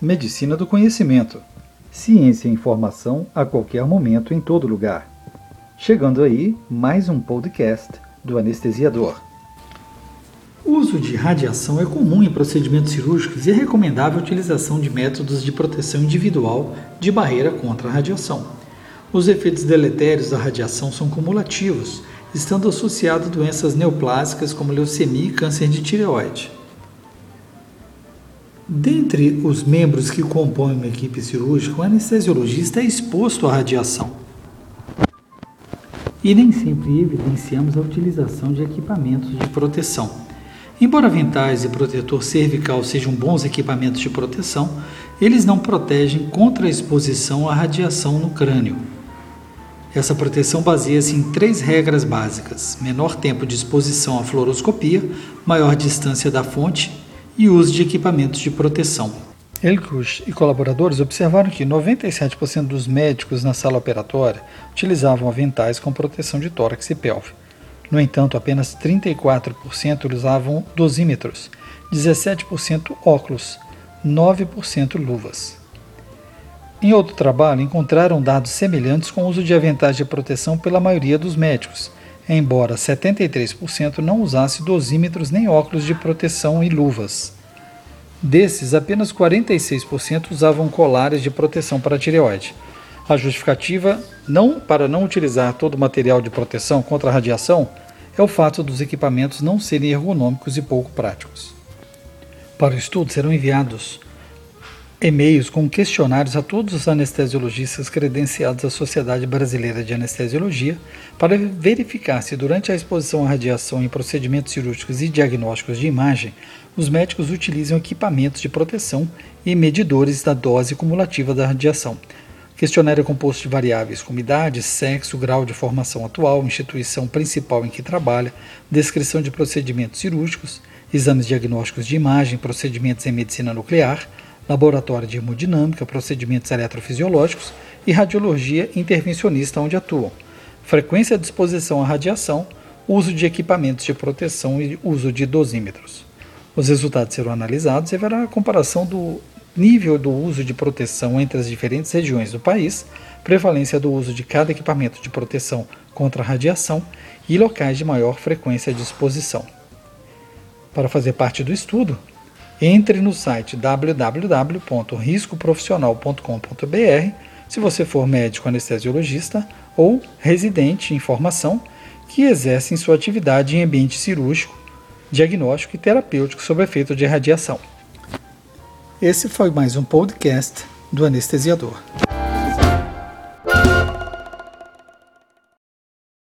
Medicina do Conhecimento. Ciência e informação a qualquer momento, em todo lugar. Chegando aí, mais um podcast do anestesiador. O uso de radiação é comum em procedimentos cirúrgicos e é recomendável a utilização de métodos de proteção individual de barreira contra a radiação. Os efeitos deletérios da radiação são cumulativos, estando associados a doenças neoplásicas como leucemia e câncer de tireoide. Dentre os membros que compõem uma equipe cirúrgica, o anestesiologista é exposto à radiação. E nem sempre evidenciamos a utilização de equipamentos de proteção. Embora aventais e protetor cervical sejam bons equipamentos de proteção, eles não protegem contra a exposição à radiação no crânio. Essa proteção baseia-se em três regras básicas: menor tempo de exposição à fluoroscopia, maior distância da fonte e uso de equipamentos de proteção. Elkush e colaboradores observaram que 97% dos médicos na sala operatória utilizavam aventais com proteção de tórax e pelve. No entanto, apenas 34% usavam dosímetros, 17% óculos, 9% luvas. Em outro trabalho, encontraram dados semelhantes com o uso de aventais de proteção pela maioria dos médicos, embora 73% não usasse dosímetros nem óculos de proteção e luvas. Desses, apenas 46% usavam colares de proteção para a tireoide. A justificativa não para não utilizar todo o material de proteção contra a radiação é o fato dos equipamentos não serem ergonômicos e pouco práticos. Para o estudo serão enviados e-mails com questionários a todos os anestesiologistas credenciados à Sociedade Brasileira de Anestesiologia para verificar se, durante a exposição à radiação em procedimentos cirúrgicos e diagnósticos de imagem, os médicos utilizam equipamentos de proteção e medidores da dose cumulativa da radiação. Questionário é composto de variáveis como idade, sexo, grau de formação atual, instituição principal em que trabalha, descrição de procedimentos cirúrgicos, exames diagnósticos de imagem, procedimentos em medicina nuclear laboratório de hemodinâmica, procedimentos eletrofisiológicos e radiologia intervencionista onde atuam, frequência de exposição à radiação, uso de equipamentos de proteção e uso de dosímetros. Os resultados serão analisados e haverá a comparação do nível do uso de proteção entre as diferentes regiões do país, prevalência do uso de cada equipamento de proteção contra a radiação e locais de maior frequência de exposição. Para fazer parte do estudo, entre no site www.riscoprofissional.com.br se você for médico anestesiologista ou residente em formação que exercem sua atividade em ambiente cirúrgico, diagnóstico e terapêutico sob efeito de radiação. Esse foi mais um podcast do anestesiador.